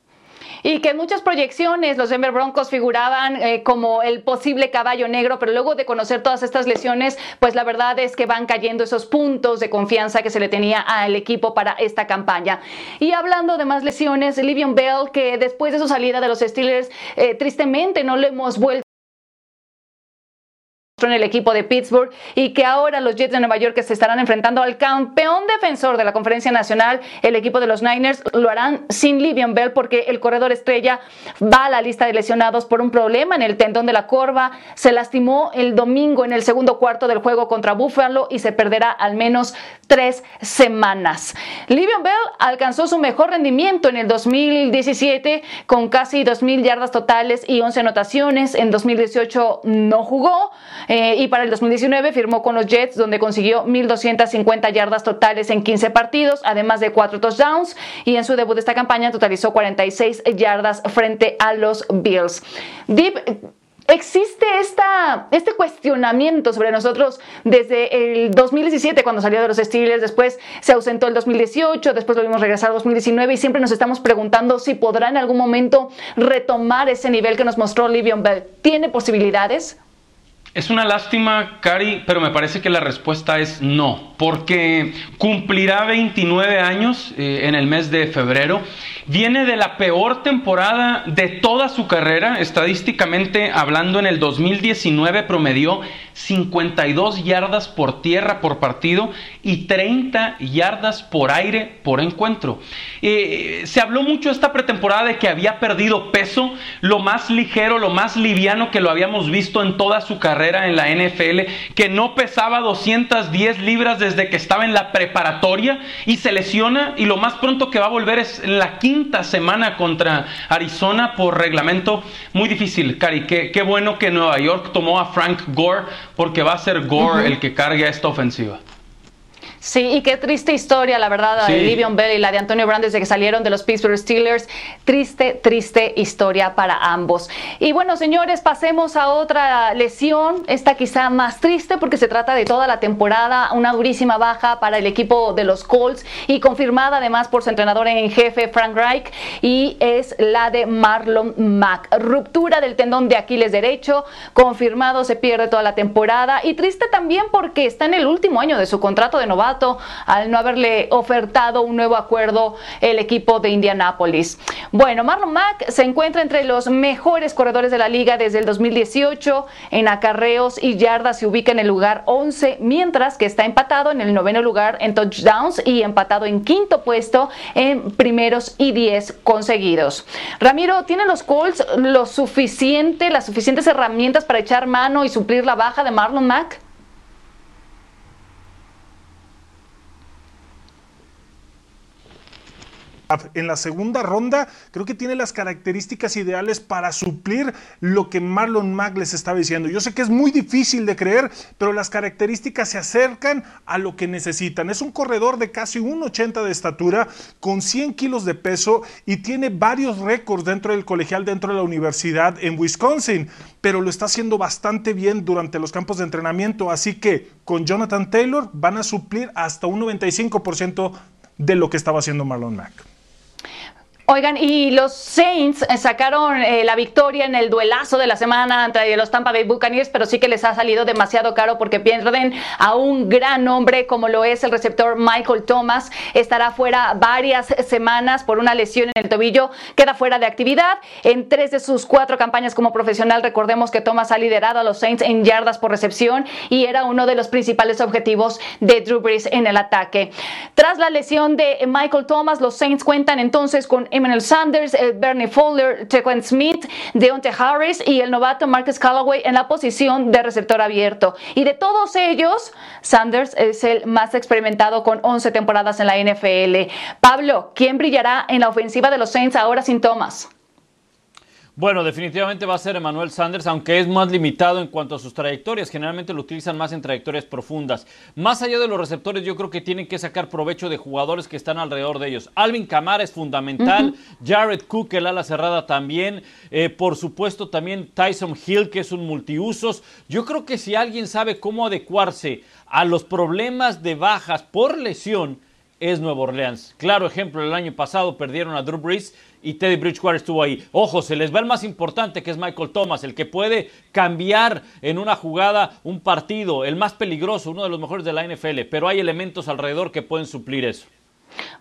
S4: Y que en muchas proyecciones los Denver Broncos figuraban eh, como el posible caballo negro, pero luego de conocer todas estas lesiones, pues la verdad es que van cayendo esos puntos de confianza que se le tenía al equipo para esta campaña. Y hablando de más lesiones, Livion Bell, que después de su salida de los Steelers, eh, tristemente no lo hemos vuelto en el equipo de Pittsburgh y que ahora los Jets de Nueva York que se estarán enfrentando al campeón defensor de la conferencia nacional, el equipo de los Niners, lo harán sin Livian Bell porque el corredor estrella va a la lista de lesionados por un problema en el tendón de la corva, se lastimó el domingo en el segundo cuarto del juego contra Buffalo y se perderá al menos tres semanas. Livian Bell alcanzó su mejor rendimiento en el 2017 con casi 2.000 yardas totales y 11 anotaciones, en 2018 no jugó, eh, y para el 2019 firmó con los Jets, donde consiguió 1.250 yardas totales en 15 partidos, además de 4 touchdowns. Y en su debut de esta campaña totalizó 46 yardas frente a los Bills. Deep, existe este cuestionamiento sobre nosotros desde el 2017 cuando salió de los Steelers, después se ausentó el 2018, después lo vimos regresar al 2019 y siempre nos estamos preguntando si podrá en algún momento retomar ese nivel que nos mostró Livion Bell. ¿Tiene posibilidades?
S5: Es una lástima, Cari, pero me parece que la respuesta es no, porque cumplirá 29 años eh, en el mes de febrero. Viene de la peor temporada de toda su carrera, estadísticamente hablando en el 2019 promedió 52 yardas por tierra por partido y 30 yardas por aire por encuentro. Eh, se habló mucho esta pretemporada de que había perdido peso, lo más ligero, lo más liviano que lo habíamos visto en toda su carrera en la NFL, que no pesaba 210 libras desde que estaba en la preparatoria y se lesiona y lo más pronto que va a volver es la quinta semana contra Arizona por reglamento muy difícil. Cari, qué, qué bueno que Nueva York tomó a Frank Gore porque va a ser Gore el que cargue esta ofensiva.
S4: Sí, y qué triste historia, la verdad,
S5: Sí.
S4: de Livion Bell y la de Antonio Brown desde que salieron de los Pittsburgh Steelers. Triste, triste historia para ambos. Y bueno, señores, pasemos a otra lesión, esta quizá más triste porque se trata de toda la temporada, una durísima baja para el equipo de los Colts y confirmada además por su entrenador en jefe, Frank Reich, y es la de Marlon Mack. Ruptura del tendón de Aquiles derecho, confirmado, se pierde toda la temporada y triste también porque está en el último año de su contrato de novato al no haberle ofertado un nuevo acuerdo el equipo de Indianápolis. Bueno, Marlon Mack se encuentra entre los mejores corredores de la liga desde el 2018 en acarreos y yardas se ubica en el lugar 11, mientras que está empatado en el noveno lugar en touchdowns y empatado en quinto puesto en primeros y 10 conseguidos. Ramiro, ¿tienen los Colts lo suficiente, las suficientes herramientas para echar mano y suplir la baja de Marlon Mack?
S6: En la segunda ronda, creo que tiene las características ideales para suplir lo que Marlon Mack les estaba diciendo. Yo sé que es muy difícil de creer, pero las características se acercan a lo que necesitan. Es un corredor de casi 1,80 de estatura, con 100 kilos de peso y tiene varios récords dentro del colegial, dentro de la universidad en Wisconsin, pero lo está haciendo bastante bien durante los campos de entrenamiento. Así que con Jonathan Taylor van a suplir hasta un 95% de lo que estaba haciendo Marlon Mack.
S4: Oigan, y los Saints eh, sacaron eh, la victoria en el duelazo de la semana entre los Tampa Bay Buccaneers, pero sí que les ha salido demasiado caro porque pierden a un gran hombre como lo es el receptor Michael Thomas. Estará fuera varias semanas por una lesión en el tobillo, queda fuera de actividad. En tres de sus cuatro campañas como profesional, recordemos que Thomas ha liderado a los Saints en yardas por recepción y era uno de los principales objetivos de Drew Brees en el ataque. Tras la lesión de Michael Thomas, los Saints cuentan entonces con Emmanuel Sanders, eh, Bernie Fowler, Tequan Smith, Deontay Harris y el novato Marcus Callaway en la posición de receptor abierto. Y de todos ellos, Sanders es el más experimentado con 11 temporadas en la NFL. Pablo, ¿quién brillará en la ofensiva de los Saints ahora sin Thomas?
S7: Bueno, definitivamente va a ser Emmanuel Sanders, aunque es más limitado en cuanto a sus trayectorias. Generalmente lo utilizan más en trayectorias profundas. Más allá de los receptores, yo creo que tienen que sacar provecho de jugadores que están alrededor de ellos. Alvin Kamara es fundamental. Jared Cook, el ala cerrada también. Eh, por supuesto, también Tyson Hill, que es un multiusos. Yo creo que si alguien sabe cómo adecuarse a los problemas de bajas por lesión, es Nueva Orleans. Claro ejemplo, el año pasado perdieron a Drew Brees y Teddy Bridgewater estuvo ahí. Ojo, se les va el más importante que es Michael Thomas, el que puede cambiar en una jugada un partido, el más peligroso, uno de los mejores de la NFL, pero hay elementos alrededor que pueden suplir eso.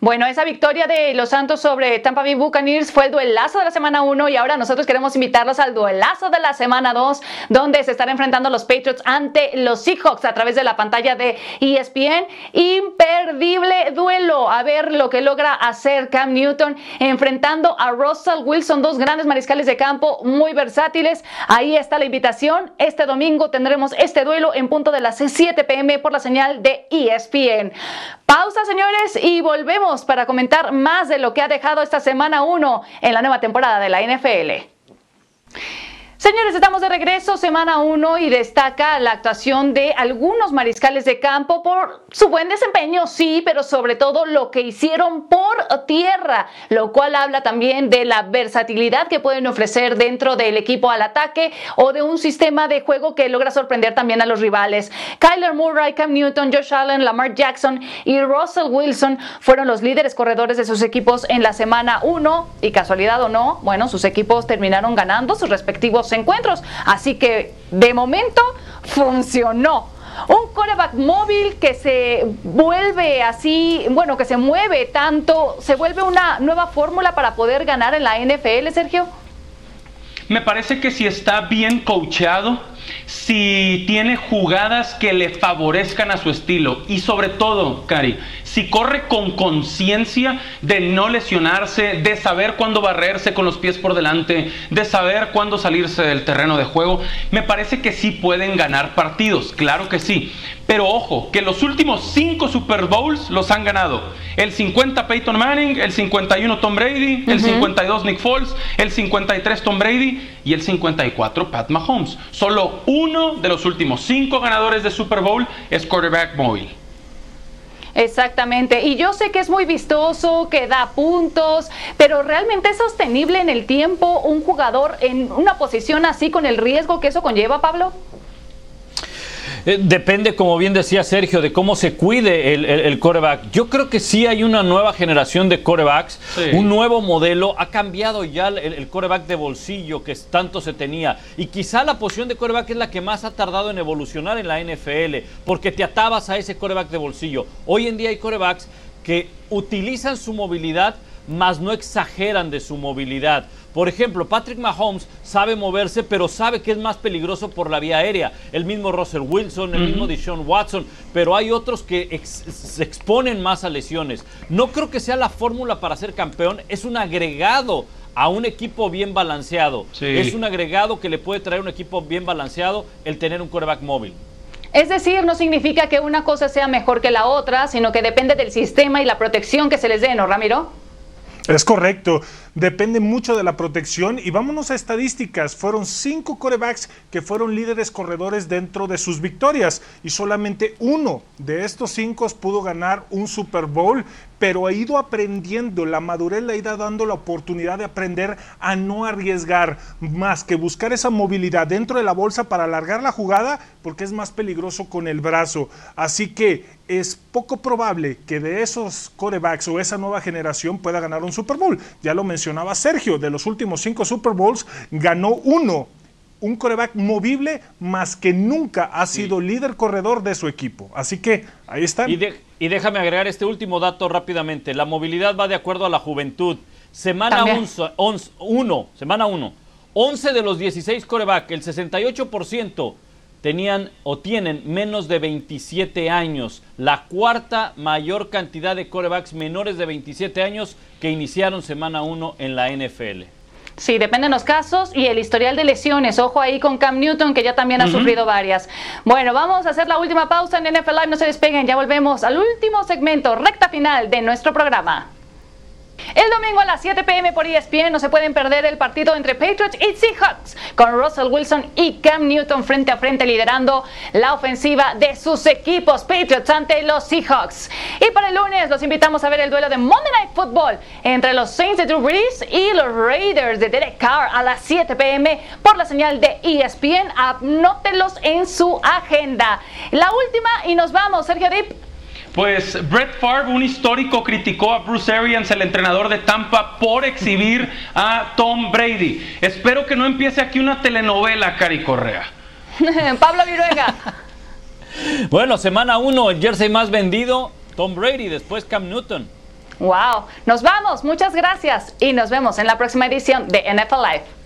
S4: Bueno, esa victoria de los Santos sobre Tampa Bay Buccaneers fue el duelazo de la semana 1 y ahora nosotros queremos invitarlos al duelazo de la semana 2, donde se están enfrentando los Patriots ante los Seahawks a través de la pantalla de ESPN. Imperdible duelo. A ver lo que logra hacer Cam Newton enfrentando a Russell Wilson, dos grandes mariscales de campo muy versátiles. Ahí está la invitación. Este domingo tendremos este duelo en punto de las 7 pm por la señal de ESPN. Pausa, señores, y volvemos para comentar más de lo que ha dejado esta semana 1 en la nueva temporada de la NFL. Señores, estamos de regreso, semana 1, y destaca la actuación de algunos mariscales de campo por su buen desempeño, sí, pero sobre todo lo que hicieron por tierra, lo cual habla también de la versatilidad que pueden ofrecer dentro del equipo al ataque o de un sistema de juego que logra sorprender también a los rivales. Kyler Murray, Cam Newton, Josh Allen, Lamar Jackson y Russell Wilson fueron los líderes corredores de sus equipos en la semana 1, y casualidad o no, bueno, sus equipos terminaron ganando sus respectivos encuentros. Así que de momento funcionó. Un coreback móvil que se vuelve así, bueno, que se mueve tanto, se vuelve una nueva fórmula para poder ganar en la NFL, Sergio.
S5: Me parece que si está bien coacheado, si tiene jugadas que le favorezcan a su estilo y sobre todo, Cari, si corre con conciencia de no lesionarse, de saber cuándo barrerse con los pies por delante, de saber cuándo salirse del terreno de juego, me parece que sí pueden ganar partidos, claro que sí. Pero ojo, que los últimos cinco Super Bowls los han ganado. El 50 Peyton Manning, el 51 Tom Brady, el 52 Nick Foles, el 53 Tom Brady y el 54 Pat Mahomes. Solo uno de los últimos cinco ganadores de Super Bowl es quarterback móvil.
S4: Exactamente. Y yo sé que es muy vistoso, que da puntos, pero realmente es sostenible en el tiempo un jugador en una posición así con el riesgo que eso conlleva, Pablo.
S7: Eh, depende, como bien decía Sergio, de cómo se cuide el, coreback. Yo creo que sí hay una nueva generación de corebacks, un nuevo modelo. Ha cambiado ya el, coreback de bolsillo que tanto se tenía. Y quizá la posición de coreback es la que más ha tardado en evolucionar en la NFL, porque te atabas a ese coreback de bolsillo. Hoy en día hay corebacks que utilizan su movilidad, mas no exageran de su movilidad. Por ejemplo, Patrick Mahomes sabe moverse, pero sabe que es más peligroso por la vía aérea. El mismo Russell Wilson, el mismo Deshaun Watson, pero hay otros que se exponen más a lesiones. No creo que sea la fórmula para ser campeón, es un agregado a un equipo bien balanceado. Es un agregado que le puede traer un equipo bien balanceado el tener un quarterback móvil.
S4: Es decir, no significa que una cosa sea mejor que la otra, sino que depende del sistema y la protección que se les dé, ¿no, Ramiro?
S6: Es correcto depende mucho de la protección. Y vámonos a estadísticas. Fueron cinco corebacks que fueron líderes corredores dentro de sus victorias. Y solamente uno de estos cinco pudo ganar un Super Bowl. Pero ha ido aprendiendo, la madurez le ha ido dando la oportunidad de aprender a no arriesgar más que buscar esa movilidad dentro de la bolsa para alargar la jugada, porque es más peligroso con el brazo. Así que es poco probable que de esos corebacks o esa nueva generación pueda ganar un Super Bowl. Ya lo mencioné mencionaba Sergio, de los últimos cinco Super Bowls, ganó uno. Un coreback movible, más que nunca ha sido líder corredor de su equipo. Así que ahí está.
S7: Y, y, déjame agregar este último dato rápidamente. La movilidad va de acuerdo a la juventud. Semana 1, semana 1. 11 de los 16 coreback, el 68% tenían o tienen menos de 27 años, la cuarta mayor cantidad de corebacks menores de 27 años que iniciaron semana 1 en la NFL.
S4: Sí, dependen los casos y el historial de lesiones. Ojo ahí con Cam Newton, que ya también ha sufrido varias. Bueno, vamos a hacer la última pausa en NFL Live. No se despeguen, ya volvemos al último segmento, recta final de nuestro programa. El domingo a las 7 pm por ESPN no se pueden perder el partido entre Patriots y Seahawks, con Russell Wilson y Cam Newton frente a frente liderando la ofensiva de sus equipos Patriots ante los Seahawks. Y para el lunes los invitamos a ver el duelo de Monday Night Football entre los Saints de Drew Brees y los Raiders de Derek Carr a las 7 pm por la señal de ESPN. Anótelos en su agenda. La última y nos vamos, Sergio Dip.
S5: Pues Brett Favre, un histórico, criticó a Bruce Arians, el entrenador de Tampa, por exhibir a Tom Brady. Espero que no empiece aquí una telenovela, Cari Correa.
S4: Pablo Viruega.
S7: bueno, semana uno, el jersey más vendido, Tom Brady, después Cam Newton.
S4: Wow, nos vamos, muchas gracias y nos vemos en la próxima edición de NFL Live.